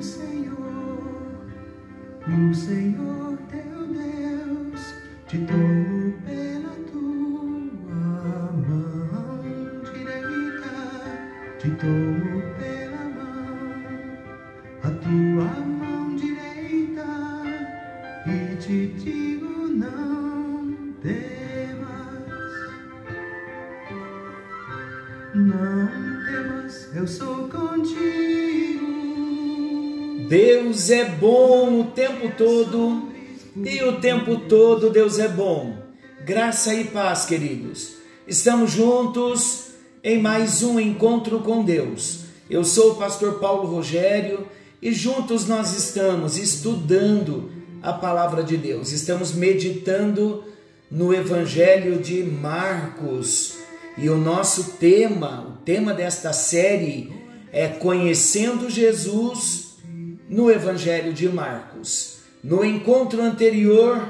Senhor, o Senhor teu Deus, te dou Deus é bom o tempo todo e o tempo todo Deus é bom. Graça e paz, queridos. Estamos juntos em mais um encontro com Deus. Eu sou o pastor Paulo Rogério e juntos nós estamos estudando a palavra de Deus. Estamos meditando no Evangelho de Marcos. E o nosso tema, o tema desta série é Conhecendo Jesus no Evangelho de Marcos. No encontro anterior,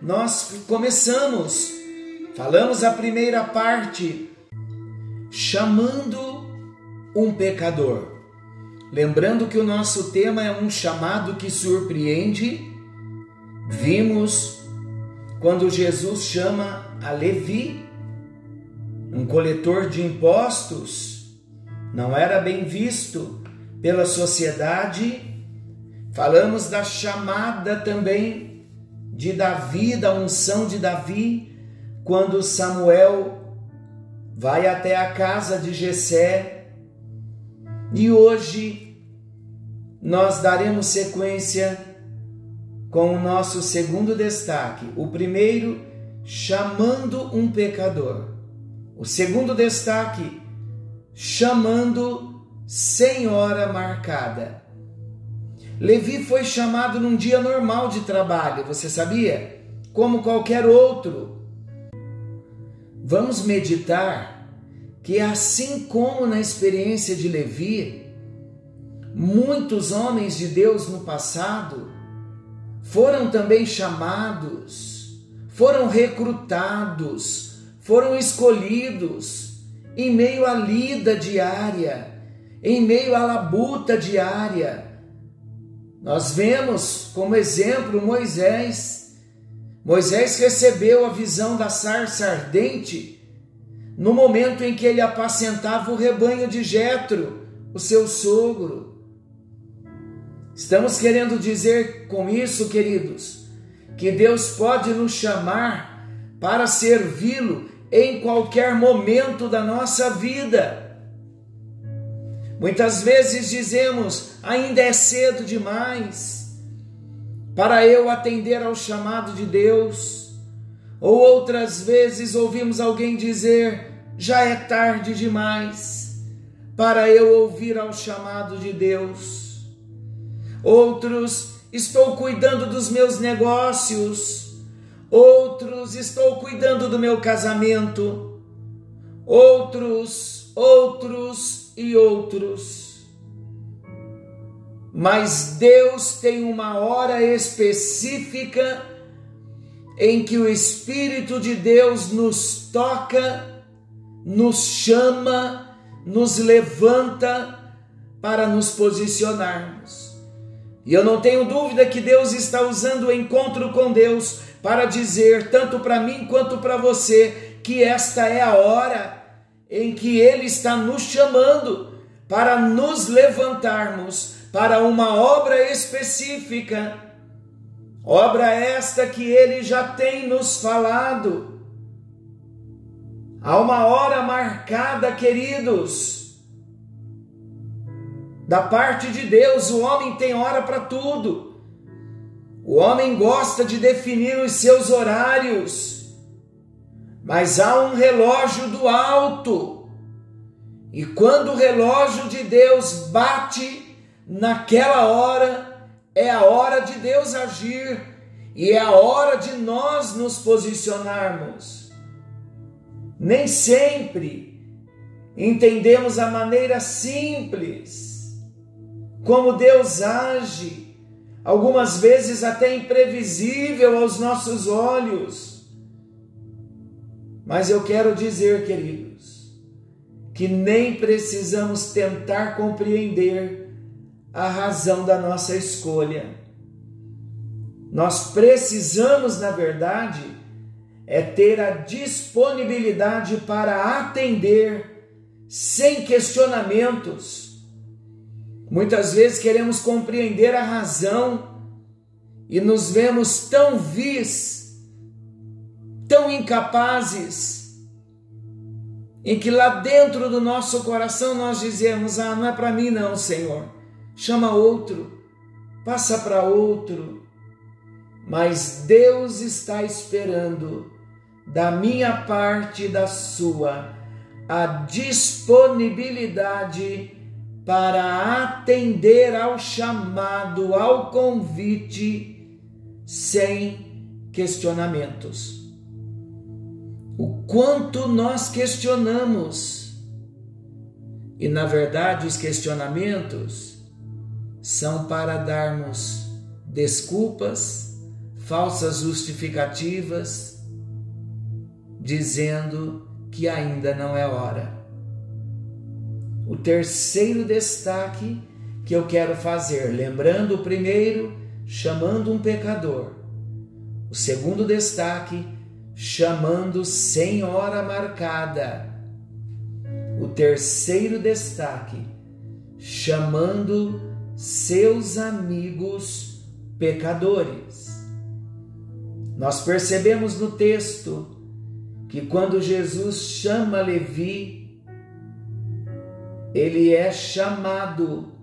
nós começamos, falamos a primeira parte, chamando um pecador. Lembrando que o nosso tema é um chamado que surpreende, vimos quando Jesus chama a Levi, um coletor de impostos, não era bem visto pela sociedade Falamos da chamada também de Davi, da unção de Davi, quando Samuel vai até a casa de Jessé. E hoje nós daremos sequência com o nosso segundo destaque. O primeiro, chamando um pecador. O segundo destaque, chamando sem hora marcada. Levi foi chamado num dia normal de trabalho, você sabia? Como qualquer outro. Vamos meditar que, assim como na experiência de Levi, muitos homens de Deus no passado foram também chamados, foram recrutados, foram escolhidos em meio à lida diária, em meio à labuta diária nós vemos como exemplo Moisés. Moisés recebeu a visão da sarça ardente no momento em que ele apacentava o rebanho de Jetro, o seu sogro. Estamos querendo dizer com isso, queridos, que Deus pode nos chamar para servi-lo em qualquer momento da nossa vida. Muitas vezes dizemos: ainda é cedo demais para eu atender ao chamado de Deus. Ou outras vezes ouvimos alguém dizer: já é tarde demais para eu ouvir ao chamado de Deus. Outros, estou cuidando dos meus negócios. Outros, estou cuidando do meu casamento. Outros, outros, e outros. Mas Deus tem uma hora específica em que o Espírito de Deus nos toca, nos chama, nos levanta para nos posicionarmos. E eu não tenho dúvida que Deus está usando o encontro com Deus para dizer, tanto para mim quanto para você, que esta é a hora em que Ele está nos chamando para nos levantarmos para uma obra específica, obra esta que Ele já tem nos falado. Há uma hora marcada, queridos, da parte de Deus, o homem tem hora para tudo. O homem gosta de definir os seus horários mas há um relógio do alto. E quando o relógio de Deus bate naquela hora, é a hora de Deus agir e é a hora de nós nos posicionarmos. Nem sempre entendemos a maneira simples como Deus age, algumas vezes até imprevisível aos nossos olhos. Mas eu quero dizer, queridos, que nem precisamos tentar compreender a razão da nossa escolha. Nós precisamos, na verdade, é ter a disponibilidade para atender sem questionamentos. Muitas vezes queremos compreender a razão e nos vemos tão vis, tão incapazes, em que lá dentro do nosso coração nós dizemos: Ah, não é para mim, não, Senhor. Chama outro, passa para outro. Mas Deus está esperando da minha parte e da sua a disponibilidade para atender ao chamado, ao convite, sem questionamentos. O quanto nós questionamos, e na verdade os questionamentos são para darmos desculpas, falsas justificativas, dizendo que ainda não é hora. O terceiro destaque que eu quero fazer, lembrando o primeiro, chamando um pecador. O segundo destaque, chamando sem hora marcada. O terceiro destaque, chamando seus amigos pecadores. Nós percebemos no texto que quando Jesus chama Levi, ele é chamado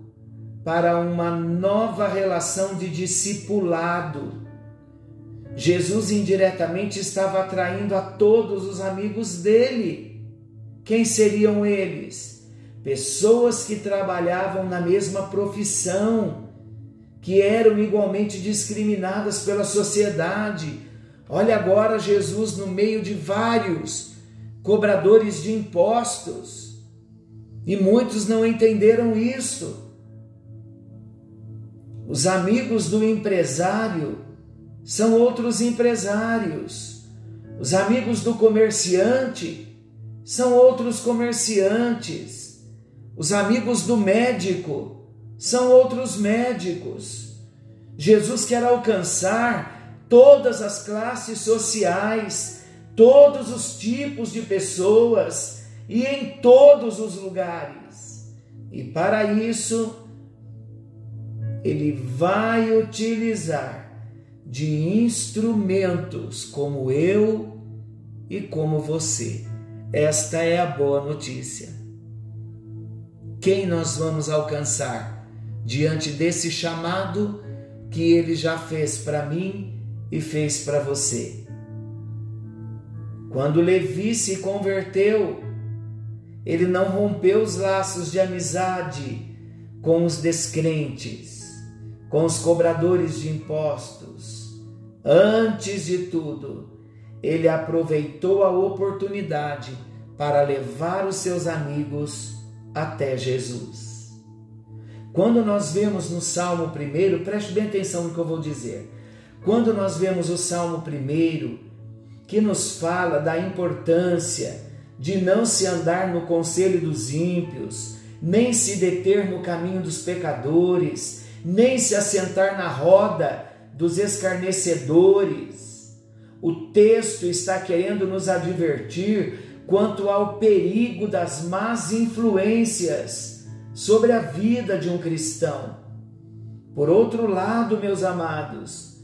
para uma nova relação de discipulado. Jesus indiretamente estava atraindo a todos os amigos dele. Quem seriam eles? Pessoas que trabalhavam na mesma profissão, que eram igualmente discriminadas pela sociedade, Olha agora Jesus no meio de vários cobradores de impostos. E muitos não entenderam isso. Os amigos do empresário são outros empresários. Os amigos do comerciante são outros comerciantes. Os amigos do médico são outros médicos. Jesus quer alcançar todas as classes sociais, todos os tipos de pessoas e em todos os lugares. E para isso, ele vai utilizar de instrumentos como eu e como você. Esta é a boa notícia. Quem nós vamos alcançar diante desse chamado que ele já fez para mim e fez para você. Quando Levi se converteu, ele não rompeu os laços de amizade com os descrentes, com os cobradores de impostos. Antes de tudo, ele aproveitou a oportunidade para levar os seus amigos até Jesus. Quando nós vemos no Salmo 1, preste bem atenção no que eu vou dizer. Quando nós vemos o Salmo 1, que nos fala da importância de não se andar no conselho dos ímpios, nem se deter no caminho dos pecadores, nem se assentar na roda dos escarnecedores. O texto está querendo nos advertir quanto ao perigo das más influências sobre a vida de um cristão. Por outro lado, meus amados,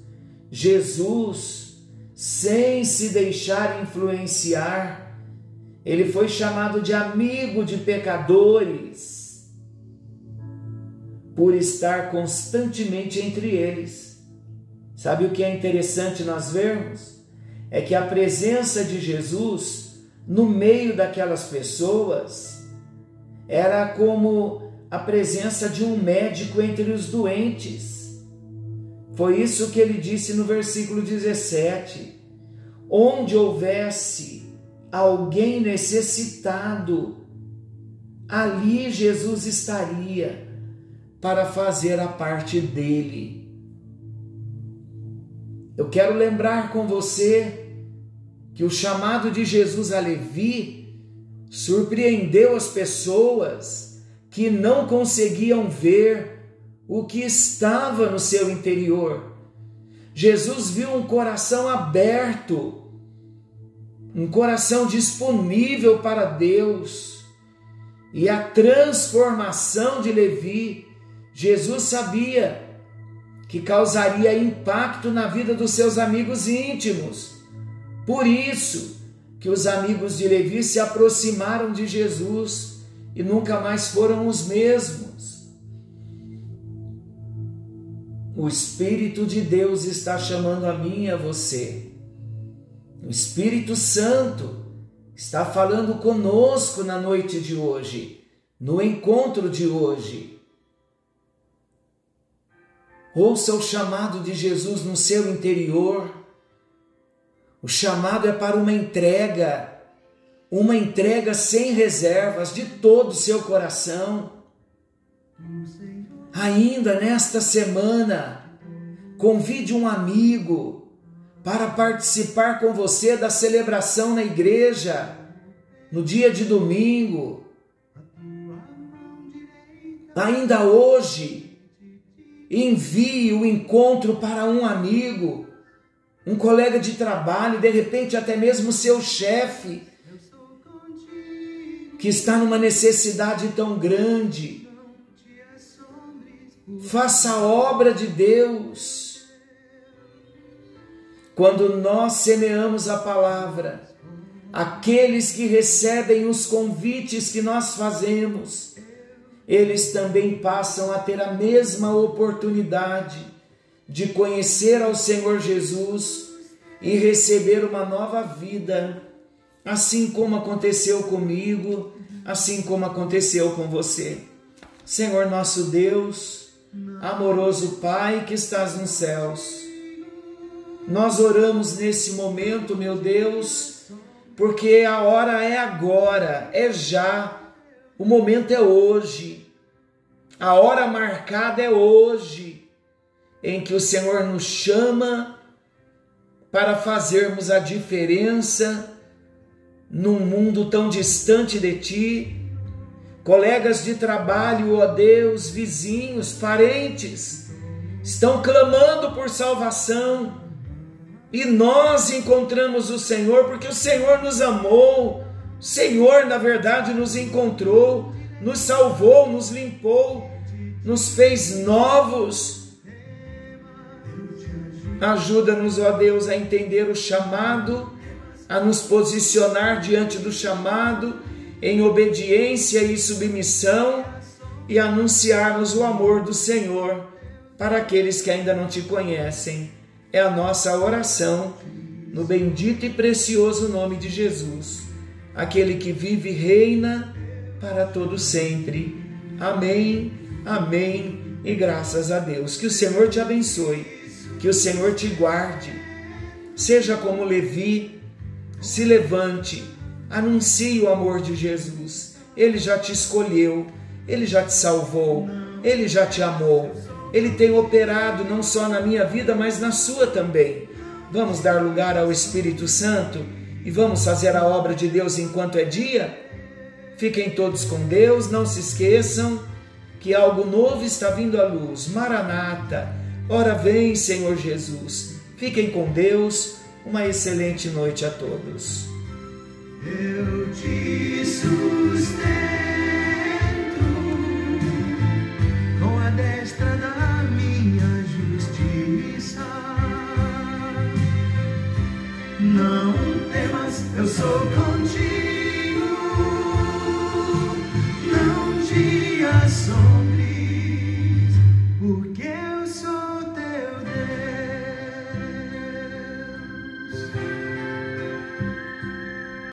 Jesus, sem se deixar influenciar, ele foi chamado de amigo de pecadores, por estar constantemente entre eles. Sabe o que é interessante nós vermos? É que a presença de Jesus no meio daquelas pessoas era como a presença de um médico entre os doentes. Foi isso que ele disse no versículo 17: onde houvesse alguém necessitado, ali Jesus estaria para fazer a parte dele. Eu quero lembrar com você que o chamado de Jesus a Levi surpreendeu as pessoas que não conseguiam ver o que estava no seu interior. Jesus viu um coração aberto, um coração disponível para Deus. E a transformação de Levi, Jesus sabia que causaria impacto na vida dos seus amigos íntimos. Por isso que os amigos de Levi se aproximaram de Jesus e nunca mais foram os mesmos. O Espírito de Deus está chamando a mim e a você. O Espírito Santo está falando conosco na noite de hoje, no encontro de hoje. Ouça o chamado de Jesus no seu interior. O chamado é para uma entrega, uma entrega sem reservas de todo o seu coração. Ainda nesta semana, convide um amigo para participar com você da celebração na igreja no dia de domingo. Ainda hoje, envie o encontro para um amigo, um colega de trabalho, de repente até mesmo seu chefe, que está numa necessidade tão grande Faça a obra de Deus. Quando nós semeamos a palavra, aqueles que recebem os convites que nós fazemos, eles também passam a ter a mesma oportunidade de conhecer ao Senhor Jesus e receber uma nova vida, assim como aconteceu comigo, assim como aconteceu com você. Senhor nosso Deus, amoroso Pai que estás nos céus. Nós oramos nesse momento, meu Deus, porque a hora é agora, é já, o momento é hoje, a hora marcada é hoje, em que o Senhor nos chama para fazermos a diferença num mundo tão distante de Ti colegas de trabalho, ó Deus, vizinhos, parentes, estão clamando por salvação. E nós encontramos o Senhor porque o Senhor nos amou. Senhor, na verdade, nos encontrou, nos salvou, nos limpou, nos fez novos. Ajuda-nos, ó Deus, a entender o chamado, a nos posicionar diante do chamado em obediência e submissão e anunciarmos o amor do Senhor para aqueles que ainda não te conhecem. É a nossa oração no bendito e precioso nome de Jesus, aquele que vive e reina para todo sempre. Amém. Amém. E graças a Deus. Que o Senhor te abençoe, que o Senhor te guarde. Seja como Levi, se levante Anuncie o amor de Jesus. Ele já te escolheu, ele já te salvou, ele já te amou. Ele tem operado não só na minha vida, mas na sua também. Vamos dar lugar ao Espírito Santo e vamos fazer a obra de Deus enquanto é dia? Fiquem todos com Deus, não se esqueçam que algo novo está vindo à luz. Maranata, ora vem, Senhor Jesus. Fiquem com Deus. Uma excelente noite a todos eu te sustento